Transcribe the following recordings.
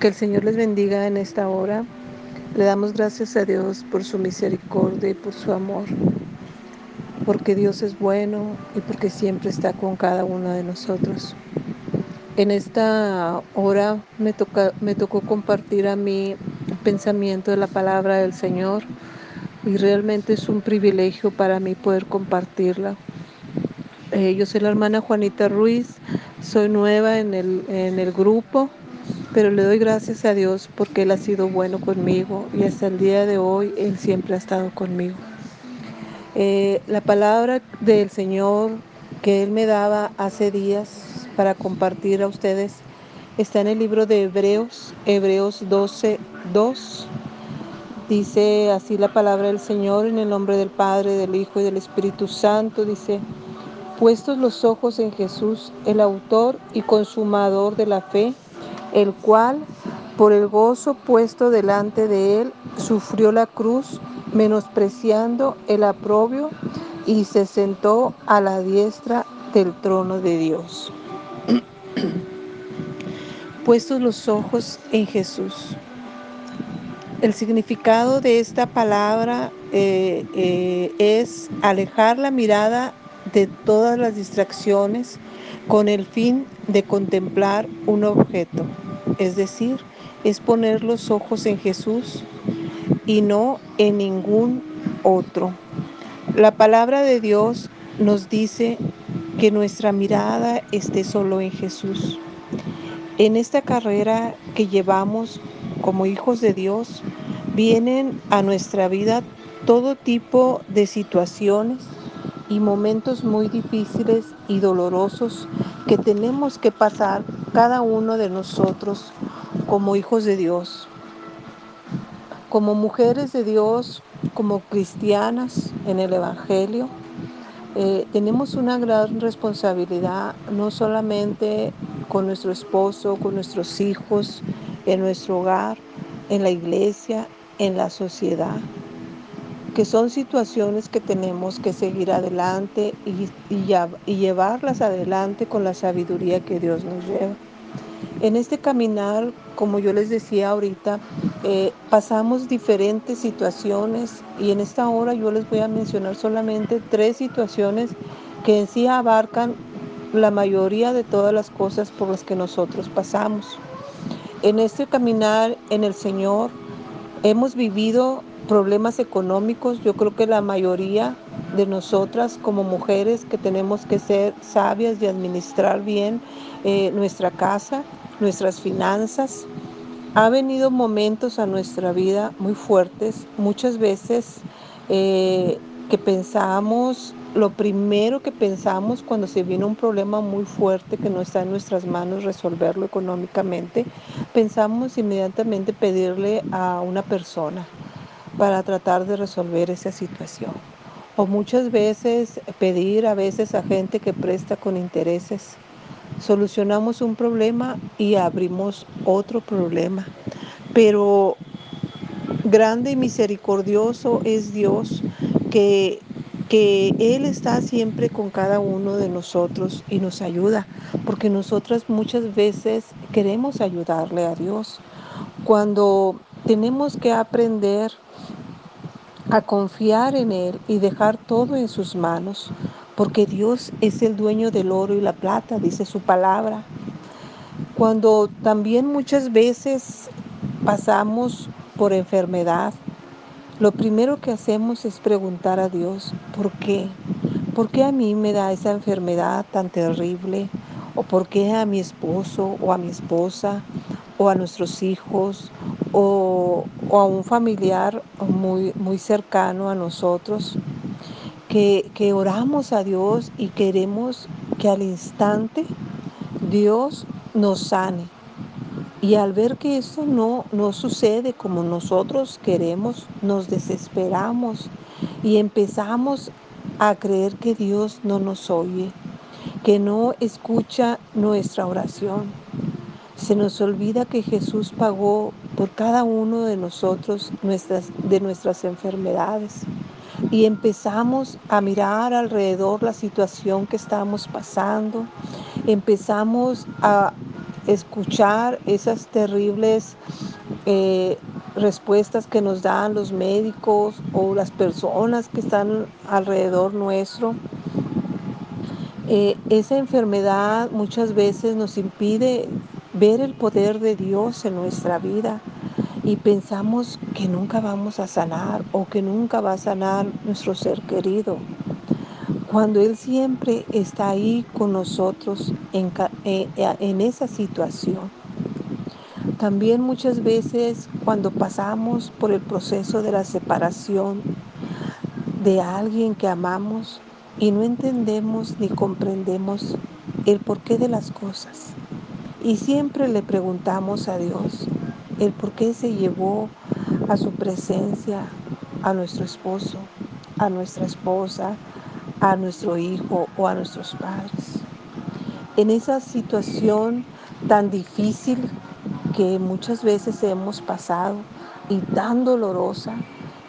Que el Señor les bendiga en esta hora. Le damos gracias a Dios por su misericordia y por su amor, porque Dios es bueno y porque siempre está con cada uno de nosotros. En esta hora me, tocó compartir a mí pensamiento de la palabra del Señor y realmente es un privilegio para mí poder compartirla. Eh, yo soy la hermana Juanita Ruiz, soy nueva en el, en el grupo, pero le doy gracias a Dios porque Él ha sido bueno conmigo y hasta el día de hoy Él siempre ha estado conmigo. Eh, la palabra del Señor que Él me daba hace días para compartir a ustedes está en el libro de Hebreos, Hebreos 12, 2. Dice así la palabra del Señor en el nombre del Padre, del Hijo y del Espíritu Santo. Dice, puestos los ojos en Jesús, el autor y consumador de la fe, el cual, por el gozo puesto delante de él, sufrió la cruz, menospreciando el aprobio, y se sentó a la diestra del trono de Dios. Puestos los ojos en Jesús. El significado de esta palabra eh, eh, es alejar la mirada de todas las distracciones con el fin de contemplar un objeto, es decir, es poner los ojos en Jesús y no en ningún otro. La palabra de Dios nos dice que nuestra mirada esté solo en Jesús. En esta carrera que llevamos como hijos de Dios, vienen a nuestra vida todo tipo de situaciones y momentos muy difíciles y dolorosos que tenemos que pasar cada uno de nosotros como hijos de Dios, como mujeres de Dios, como cristianas en el Evangelio. Eh, tenemos una gran responsabilidad, no solamente con nuestro esposo, con nuestros hijos, en nuestro hogar, en la iglesia, en la sociedad, que son situaciones que tenemos que seguir adelante y, y, llevarlas adelante con la sabiduría que Dios nos lleva. En este caminar, como yo les decía ahorita, eh, pasamos diferentes situaciones y en esta hora yo les voy a mencionar solamente tres situaciones que en sí abarcan la mayoría de todas las cosas por las que nosotros pasamos. En este caminar en el Señor hemos vivido problemas económicos. Yo creo que la mayoría de nosotras como mujeres que tenemos que ser sabias y administrar bien eh, nuestra casa, nuestras finanzas. Ha venido momentos a nuestra vida muy fuertes, muchas veces eh, que pensamos lo primero que pensamos cuando se viene un problema muy fuerte que no está en nuestras manos resolverlo económicamente, pensamos inmediatamente pedirle a una persona para tratar de resolver esa situación. O muchas veces pedir a veces a gente que presta con intereses. Solucionamos un problema y abrimos otro problema. Pero grande y misericordioso es Dios que que Él está siempre con cada uno de nosotros y nos ayuda, porque nosotras muchas veces queremos ayudarle a Dios. Cuando tenemos que aprender a confiar en Él y dejar todo en sus manos, porque Dios es el dueño del oro y la plata, dice su palabra. Cuando también muchas veces pasamos por enfermedad, lo primero que hacemos es preguntar a Dios, ¿por qué? ¿Por qué a mí me da esa enfermedad tan terrible? ¿O por qué a mi esposo o a mi esposa o a nuestros hijos o, a un familiar muy, muy cercano a nosotros? Que, que oramos a Dios y queremos que al instante Dios nos sane y al ver que eso no, no sucede como nosotros queremos, nos desesperamos y empezamos a creer que Dios no nos oye, que no escucha nuestra oración. Se nos olvida que Jesús pagó por cada uno de nosotros nuestras, de nuestras enfermedades. Y empezamos a mirar alrededor la situación que estamos pasando. Empezamos a, escuchar esas terribles eh, respuestas que nos dan los médicos o las personas que están alrededor nuestro. Eh, esa enfermedad muchas veces nos impide ver el poder de Dios en nuestra vida y pensamos que nunca vamos a sanar o que nunca va a sanar nuestro ser querido. Cuando Él siempre está ahí con nosotros en, eh, en esa situación. También muchas veces cuando pasamos por el proceso de la separación de alguien que amamos y no entendemos ni comprendemos el porqué de las cosas. Y siempre le preguntamos a Dios el por qué se llevó a su presencia a nuestro esposo, a nuestra esposa, a nuestro hijo o a nuestros padres. En esa situación tan difícil que muchas veces hemos pasado y tan dolorosa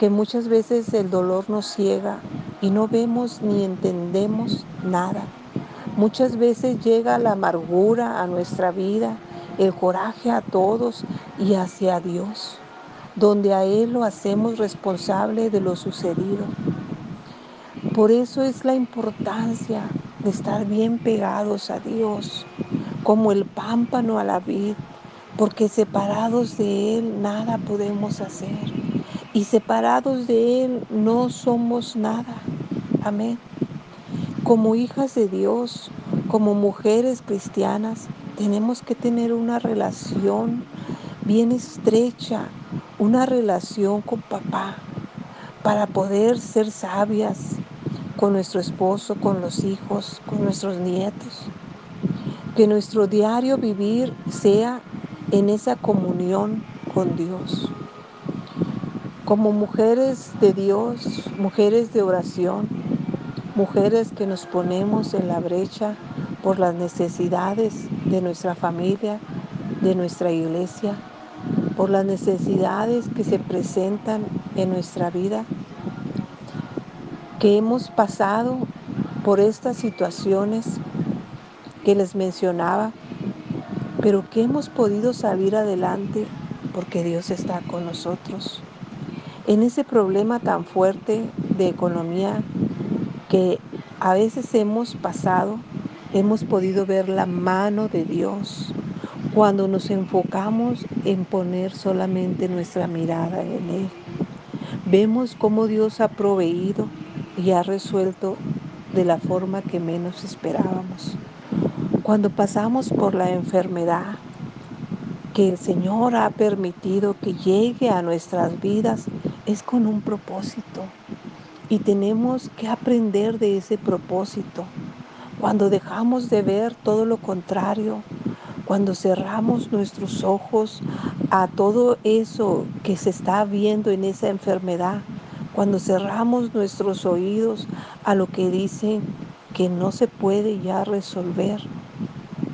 que muchas veces el dolor nos ciega y no vemos ni entendemos nada. Muchas veces llega la amargura a nuestra vida, el coraje a todos y hacia Dios, donde a Él lo hacemos responsable de lo sucedido. Por eso es la importancia de estar bien pegados a Dios, como el pámpano a la vid, porque separados de Él nada podemos hacer y separados de Él no somos nada. Amén. Como hijas de Dios, como mujeres cristianas, tenemos que tener una relación bien estrecha, una relación con papá, para poder ser sabias con nuestro esposo, con los hijos, con nuestros nietos. Que nuestro diario vivir sea en esa comunión con Dios. Como mujeres de Dios, mujeres de oración, mujeres que nos ponemos en la brecha por las necesidades de nuestra familia, de nuestra iglesia, por las necesidades que se presentan en nuestra vida, que hemos pasado por estas situaciones que les mencionaba, pero que hemos podido salir adelante porque Dios está con nosotros. En ese problema tan fuerte de economía que a veces hemos pasado, hemos podido ver la mano de Dios cuando nos enfocamos en poner solamente nuestra mirada en Él. Vemos cómo Dios ha proveído y ha resuelto de la forma que menos esperábamos. Cuando pasamos por la enfermedad que el Señor ha permitido que llegue a nuestras vidas, es con un propósito. Y tenemos que aprender de ese propósito. Cuando dejamos de ver todo lo contrario, cuando cerramos nuestros ojos a todo eso que se está viendo en esa enfermedad, cuando cerramos nuestros oídos a lo que dicen que no se puede ya resolver,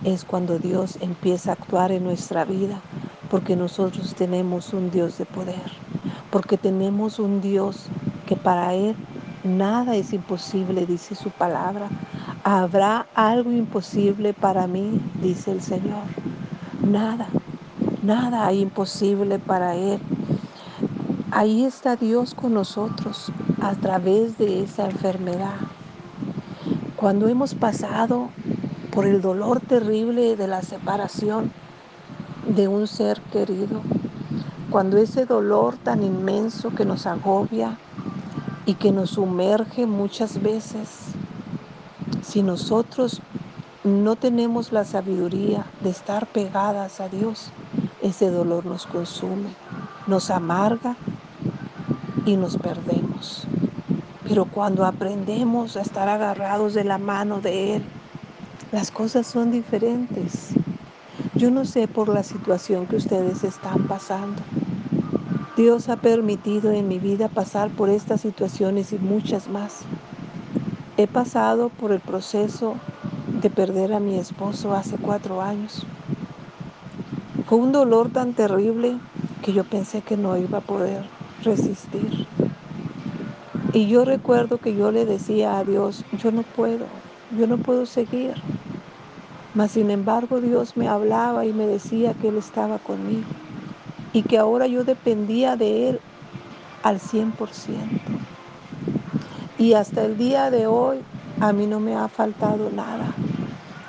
es cuando Dios empieza a actuar en nuestra vida, porque nosotros tenemos un Dios de poder, porque tenemos un Dios que para Él nada es imposible, dice su palabra. Habrá algo imposible para mí, dice el Señor. Nada, nada hay imposible para Él. Ahí está Dios con nosotros a través de esa enfermedad. Cuando hemos pasado por el dolor terrible de la separación de un ser querido, cuando ese dolor tan inmenso que nos agobia y que nos sumerge muchas veces, si nosotros no tenemos la sabiduría de estar pegadas a Dios, ese dolor nos consume, nos amarga y nos perdemos. Pero cuando aprendemos a estar agarrados de la mano de Él, las cosas son diferentes. Yo no sé por la situación que ustedes están pasando. Dios ha permitido en mi vida pasar por estas situaciones y muchas más. He pasado por el proceso de perder a mi esposo hace cuatro años. Fue un dolor tan terrible que yo pensé que no iba a poder resistir. Y yo recuerdo que yo le decía a Dios, yo no puedo, yo no puedo seguir. Mas sin embargo Dios me hablaba y me decía que Él estaba conmigo y que ahora yo dependía de Él al 100%. Y hasta el día de hoy a mí no me ha faltado nada.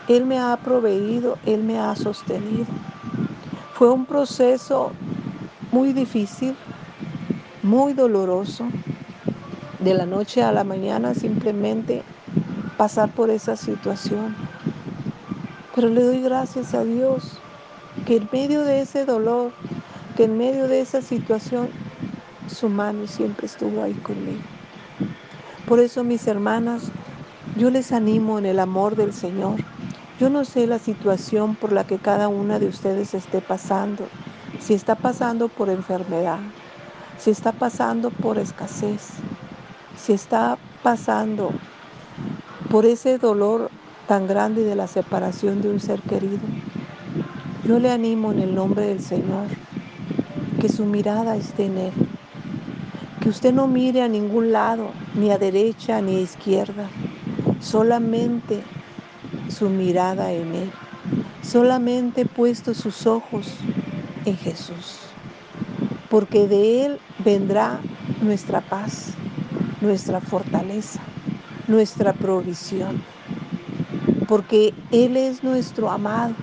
Él me ha proveído, Él me ha sostenido. Fue un proceso muy difícil, muy doloroso. De la noche a la mañana simplemente pasar por esa situación. Pero le doy gracias a Dios que en medio de ese dolor, que en medio de esa situación, su mano siempre estuvo ahí conmigo. Por eso, mis hermanas, yo les animo en el amor del Señor. Yo no sé la situación por la que cada una de ustedes esté pasando. Si está pasando por enfermedad, si está pasando por escasez, si está pasando por ese dolor tan grande de la separación de un ser querido. Yo le animo en el nombre del Señor que su mirada esté en Él, que usted no mire a ningún lado, ni a derecha ni a izquierda, solamente su mirada en Él, solamente puesto sus ojos en Jesús, porque de Él vendrá nuestra paz, nuestra fortaleza, nuestra provisión, porque Él es nuestro amado,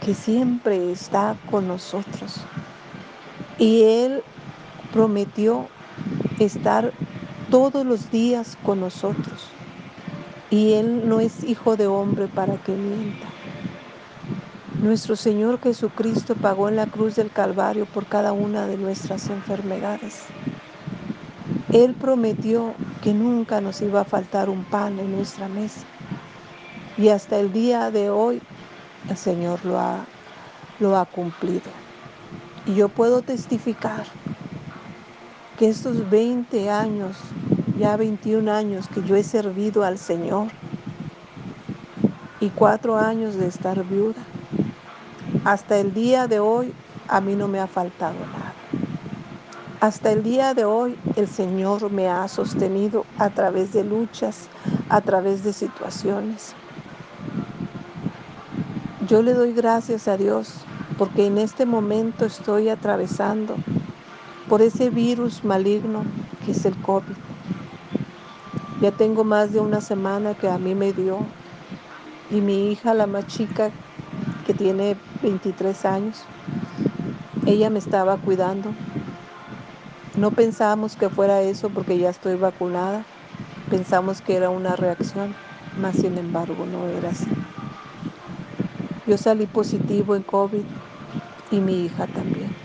que siempre está con nosotros. Y Él prometió estar todos los días con nosotros. Y Él no es hijo de hombre para que mienta. Nuestro Señor Jesucristo pagó en la cruz del Calvario por cada una de nuestras enfermedades. Él prometió que nunca nos iba a faltar un pan en nuestra mesa. Y hasta el día de hoy el Señor lo ha, lo ha cumplido. Y yo puedo testificar que estos 20 años, ya 21 años que yo he servido al Señor y cuatro años de estar viuda, hasta el día de hoy a mí no me ha faltado nada. Hasta el día de hoy el Señor me ha sostenido a través de luchas, a través de situaciones. Yo le doy gracias a Dios porque en este momento estoy atravesando por ese virus maligno que es el COVID. Ya tengo más de una semana que a mí me dio y mi hija, la más chica, que tiene 23 años, ella me estaba cuidando. No pensábamos que fuera eso porque ya estoy vacunada. Pensamos que era una reacción, mas sin embargo no era así. Yo salí positivo en COVID y mi hija también.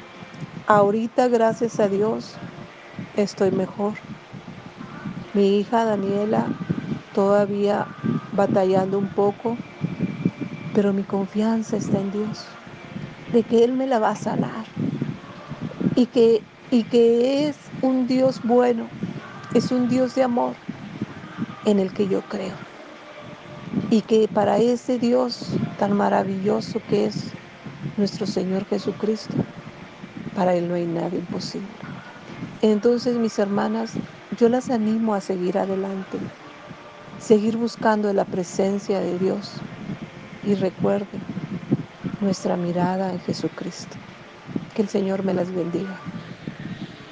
Ahorita, gracias a Dios, estoy mejor. Mi hija Daniela todavía batallando un poco, pero mi confianza está en Dios, de que Él me la va a sanar y que, y que es un Dios bueno, es un Dios de amor en el que yo creo. Y que para ese Dios tan maravilloso que es nuestro Señor Jesucristo, para Él no hay nada imposible. Entonces, mis hermanas, yo las animo a seguir adelante, seguir buscando la presencia de Dios y recuerden nuestra mirada en Jesucristo. Que el Señor me las bendiga.